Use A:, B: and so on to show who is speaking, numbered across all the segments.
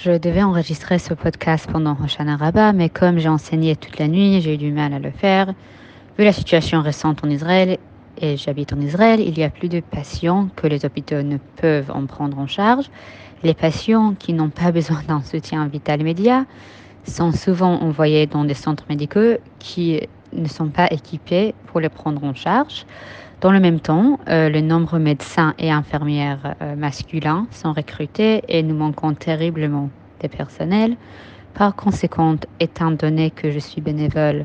A: Je devais enregistrer ce podcast pendant Hoshana Rabbah, mais comme j'ai enseigné toute la nuit, j'ai eu du mal à le faire. Vu la situation récente en Israël, et j'habite en Israël, il y a plus de patients que les hôpitaux ne peuvent en prendre en charge. Les patients qui n'ont pas besoin d'un soutien vital immédiat sont souvent envoyés dans des centres médicaux qui ne sont pas équipés pour les prendre en charge. Dans le même temps, euh, le nombre de médecins et infirmières euh, masculins sont recrutés et nous manquons terriblement des personnels. Par conséquent, étant donné que je suis bénévole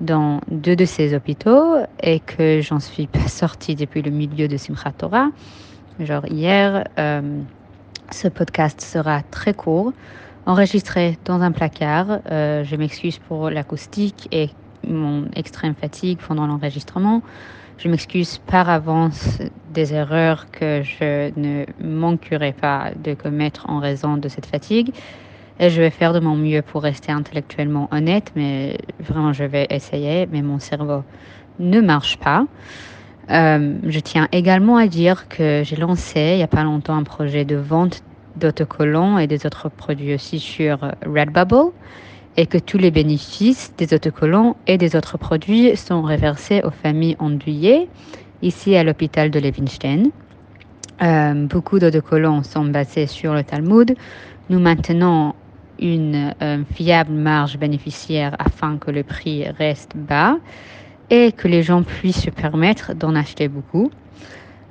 A: dans deux de ces hôpitaux et que j'en suis pas sortie depuis le milieu de Simchat Torah, genre hier, euh, ce podcast sera très court, enregistré dans un placard. Euh, je m'excuse pour l'acoustique et mon extrême fatigue pendant l'enregistrement. Je m'excuse par avance des erreurs que je ne manquerai pas de commettre en raison de cette fatigue. Et je vais faire de mon mieux pour rester intellectuellement honnête, mais vraiment je vais essayer, mais mon cerveau ne marche pas. Euh, je tiens également à dire que j'ai lancé il n'y a pas longtemps un projet de vente d'autocollants et des autres produits aussi sur Redbubble et que tous les bénéfices des autocollants et des autres produits sont reversés aux familles endeuillées ici à l'hôpital de Levinstein. Euh, beaucoup d'autocollants sont basés sur le Talmud. Nous maintenons une euh, fiable marge bénéficiaire afin que le prix reste bas et que les gens puissent se permettre d'en acheter beaucoup.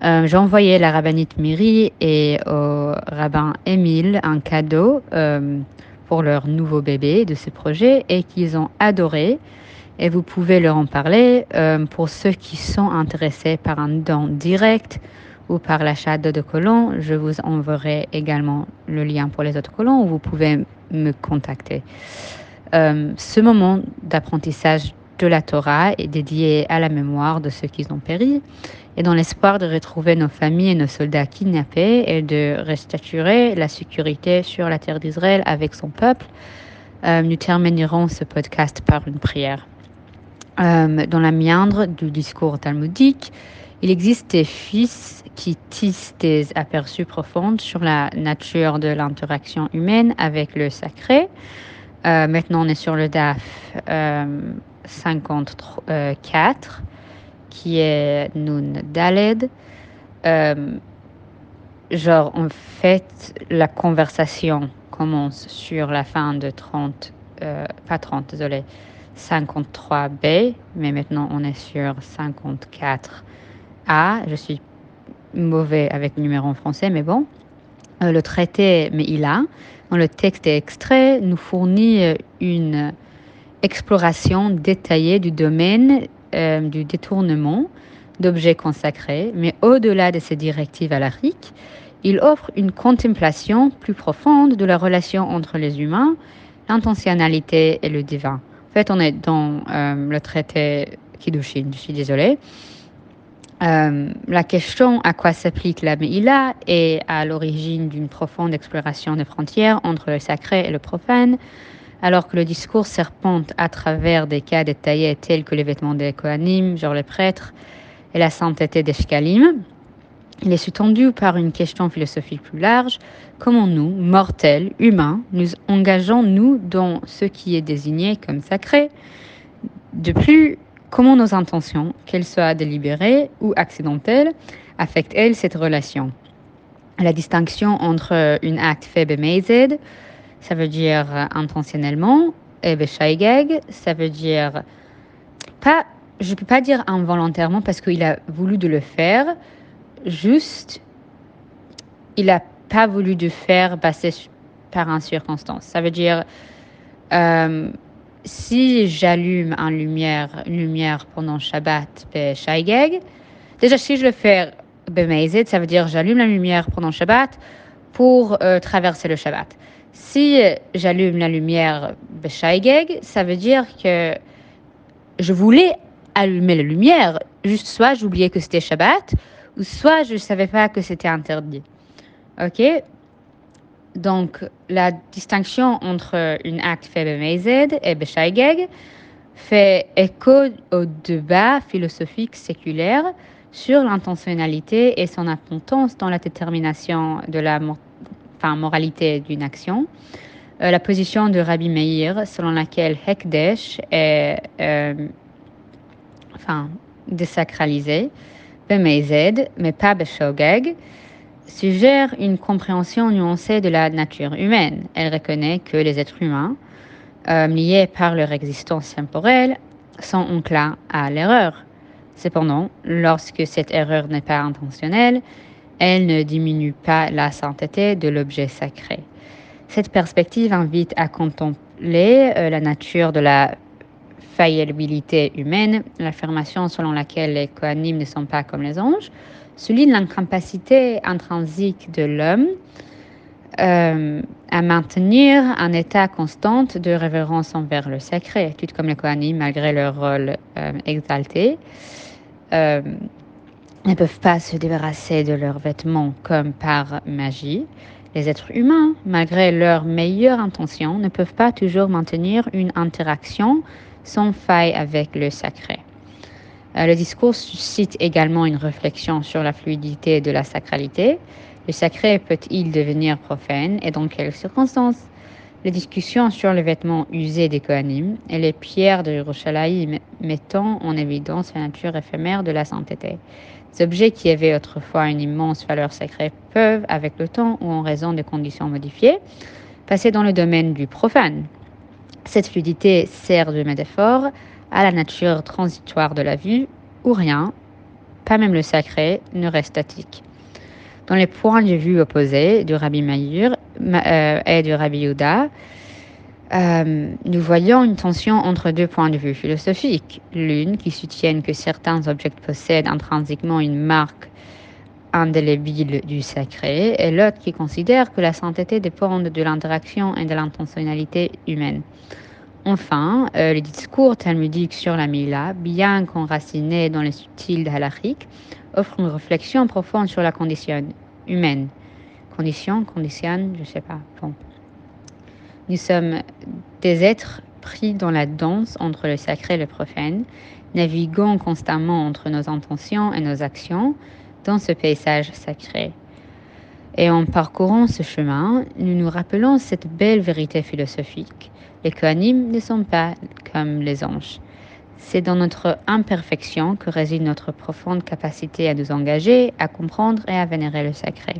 A: Euh, j'ai envoyé la rabbinite Miri et au rabbin Émile un cadeau euh, pour leur nouveau bébé de ce projet et qu'ils ont adoré. Et vous pouvez leur en parler pour ceux qui sont intéressés par un don direct ou par l'achat d'autocollants. Je vous enverrai également le lien pour les autocollants où vous pouvez me contacter. Euh, ce moment d'apprentissage de la Torah est dédié à la mémoire de ceux qui ont péri et dans l'espoir de retrouver nos familles et nos soldats kidnappés et de restaturer la sécurité sur la terre d'Israël avec son peuple. Euh, nous terminerons ce podcast par une prière. Euh, dans la méandre du discours talmudique, il existe des fils qui tissent des aperçus profonds sur la nature de l'interaction humaine avec le sacré. Euh, maintenant, on est sur le DAF 54, euh, qui est Nun Daled. Euh, genre, en fait, la conversation commence sur la fin de 30, pas 30, désolé, 53B, mais maintenant on est sur 54 a, je suis mauvais avec le numéro en français, mais bon. Euh, le traité, mais il a, dans le texte extrait, nous fournit euh, une exploration détaillée du domaine euh, du détournement d'objets consacrés, mais au-delà de ces directives à la RIC, il offre une contemplation plus profonde de la relation entre les humains, l'intentionnalité et le divin. En fait, on est dans le traité Kiddushin, je suis désolée. Euh, la question à quoi s'applique la Meïla est à l'origine d'une profonde exploration des frontières entre le sacré et le profane, alors que le discours serpente à travers des cas détaillés tels que les vêtements des Kohanim, genre les prêtres, et la sainteté des Shkalim. Il est sous-tendu par une question philosophique plus large. Comment nous, mortels, humains, nous engageons-nous dans ce qui est désigné comme sacré? De plus, Comment nos intentions, qu'elles soient délibérées ou accidentelles, affectent-elles cette relation? La distinction entre un acte fait bemazed, ça veut dire intentionnellement, et beshaigeg, ça veut dire pas, je peux pas dire involontairement parce qu'il a voulu de le faire, juste, il n'a pas voulu de faire passer par une circonstance. Ça veut dire, euh, si j'allume une lumière, une lumière pendant Shabbat, ben, déjà si je le fais bemazed, ça veut dire j'allume la lumière pendant Shabbat pour euh, traverser le Shabbat. Si j'allume la lumière Beshaigeg, ça veut dire que je voulais allumer la lumière, juste soit j'oubliais que c'était Shabbat, ou soit je ne savais pas que c'était interdit. Ok? Donc, la distinction entre un acte fait bemazed et beshaigeg fait écho au débat philosophique séculaire sur l'intentionnalité et son importance dans la détermination de la moralité d'une action. la position de Rabbi Meir, selon laquelle Hekdesh est enfin, désacralisé, mais pas Beshogeg, suggère une compréhension nuancée de la nature humaine. Elle reconnaît que les êtres humains, euh, liés par leur existence temporelle, sont enclins à l'erreur. Cependant, lorsque cette erreur n'est pas intentionnelle, elle ne diminue pas la sainteté de l'objet sacré. Cette perspective invite à contempler euh, la nature de la faillibilité humaine, l'affirmation selon laquelle les coanimes ne sont pas comme les anges, souligne l'incapacité intrinsique de l'homme euh, à maintenir un état constant de révérence envers le sacré, tout comme les coanimes, malgré leur rôle euh, exalté. Euh, ne peuvent pas se débarrasser de leurs vêtements comme par magie. Les êtres humains, malgré leurs meilleures intentions, ne peuvent pas toujours maintenir une interaction sans faille avec le sacré. Le discours suscite également une réflexion sur la fluidité de la sacralité. Le sacré peut-il devenir profane et dans quelles circonstances? Les discussions sur les vêtements usés des Kohanim et les pierres de Yerushalayim mettant en évidence la nature éphémère de la sainteté. Ces objets qui avaient autrefois une immense valeur sacrée peuvent, avec le temps ou en raison des conditions modifiées, passer dans le domaine du profane. Cette fluidité sert de métaphore à la nature transitoire de la vue, où rien, pas même le sacré, ne reste statique. Dans les points de vue opposés du Rabbi Meir euh, et du Rabbi Yuda, euh, nous voyons une tension entre deux points de vue philosophiques. L'une qui soutient que certains objets possèdent intrinsèquement une marque indélébile du sacré, et l'autre qui considère que la sainteté dépend de l'interaction et de l'intentionnalité humaine. Enfin, euh, les discours talmudiques sur la Mila, bien qu'enracinés dans les subtils halachiques, offrent une réflexion profonde sur la condition humaine. Condition, condition, je ne sais pas. Nous sommes des êtres pris dans la danse entre le sacré et le profane, naviguant constamment entre nos intentions et nos actions dans ce paysage sacré. Et en parcourant ce chemin, nous nous rappelons cette belle vérité philosophique les Kohanim ne sont pas comme les anges. C'est dans notre imperfection que réside notre profonde capacité à nous engager, à comprendre et à vénérer le sacré.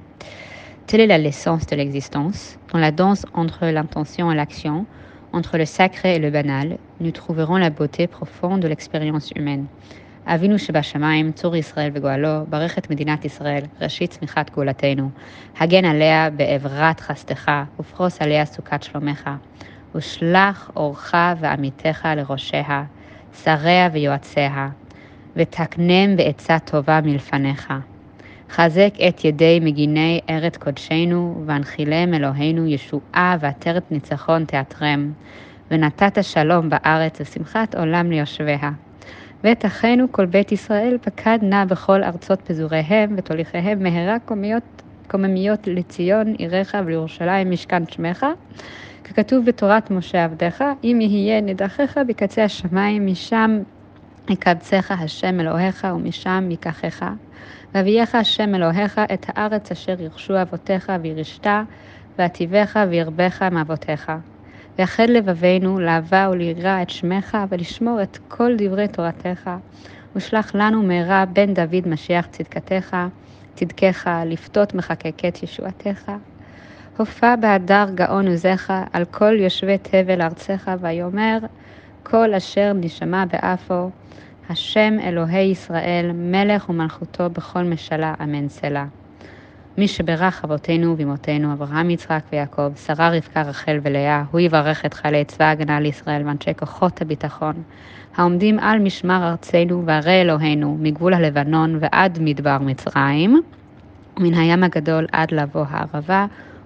A: Telle est la l'essence de l'existence. Dans la danse entre l'intention et l'action, entre le sacré et le banal, nous trouverons la beauté profonde de l'expérience humaine. אבינו שבשמיים, צור ישראל וגואלו, ברך את מדינת ישראל, ראשית צמיחת גאולתנו. הגן עליה בעברת חסדך, ופרוס עליה סוכת שלומך. ושלח אורך ועמיתך לראשיה, שריה ויועציה, ותקנם בעצה טובה מלפניך. חזק את ידי מגיני ארץ קודשנו, והנחילם אלוהינו ישועה ועטרת ניצחון תעטרם, ונתת שלום בארץ ושמחת עולם ליושביה. ואת אחינו כל בית ישראל פקד נא בכל ארצות פזוריהם, ותוליכיהם מהרה קוממיות לציון עירך ולירושלים משכן שמך, ככתוב בתורת משה עבדיך, אם יהיה נדחיך בקצה השמיים, משם יקבצך השם אלוהיך ומשם ייקחך. ואביאך השם אלוהיך את הארץ אשר ירשו אבותיך וירשת, ועטיבך וירבך מאבותיך. ויחד לבבינו לאהבה וליראה את שמך, ולשמור את כל דברי תורתך. ושלח לנו מהרה בן דוד משיח צדקתך, צדקך, לפתות מחקקת ישועתך. הופע בהדר גאון עוזך על כל יושבי תבל ארצך, ויאמר כל אשר נשמע באפו, השם אלוהי ישראל, מלך ומלכותו בכל משלה, אמן סלה. מי שברך אבותינו ואמותינו, אברהם, יצחק ויעקב, שרה, רבקה, רחל ולאה, הוא יברך את חיילי צבא ההגנה לישראל ואנשי כוחות הביטחון, העומדים על משמר ארצנו וערי אלוהינו, מגבול הלבנון ועד מדבר מצרים, מן הים הגדול עד לבוא הערבה,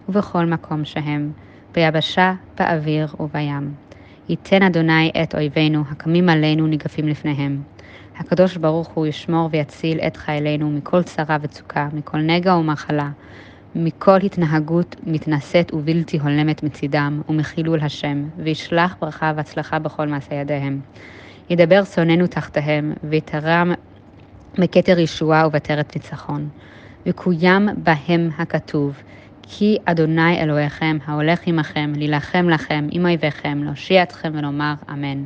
A: ובכל מקום שהם, ביבשה, באוויר ובים. ייתן אדוני את אויבינו, הקמים עלינו ניגפים לפניהם. הקדוש ברוך הוא ישמור ויציל את חיילינו מכל צרה וצוקה, מכל נגע ומחלה, מכל התנהגות מתנשאת ובלתי הולמת מצידם, ומחילול השם, וישלח ברכה והצלחה בכל מעשה ידיהם. ידבר שונאינו תחתיהם, ויתרם בכתר ישועה ובטרת ניצחון. וקוים בהם הכתוב, כי אדוני אלוהיכם ההולך עמכם, להילחם לכם עם אויביכם, להושיע אתכם ולומר אמן.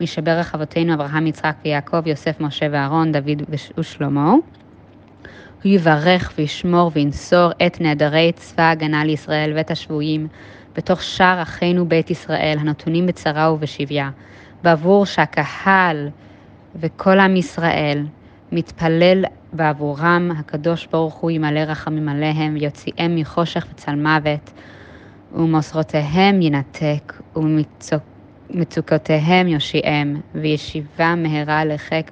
A: מי שברך אבותינו אברהם, יצחק ויעקב, יוסף, משה ואהרון, דוד ושלמה. הוא יברך וישמור וינסור את נעדרי צבא ההגנה לישראל ואת השבויים בתוך שאר אחינו בית ישראל הנתונים בצרה ובשביה, בעבור שהקהל וכל עם ישראל מתפלל בעבורם, הקדוש ברוך הוא ימלא רחמים עליהם ויוציאם מחושך וצל מוות, ומוסרותיהם ינתק, ומצוקותיהם יושיעם, וישיבם מהרה לחיק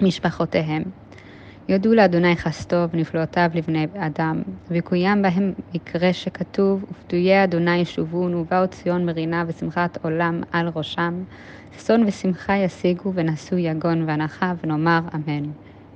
A: משפחותיהם. יודו לאדוני חסדו ונפלאותיו לבני אדם, ויקוים בהם מקרה שכתוב, ופדויי אדוני ישובון, ובאו ציון מרינה ושמחת עולם על ראשם, ששון ושמחה ישיגו, ונשאו יגון ואנחה, ונאמר אמן.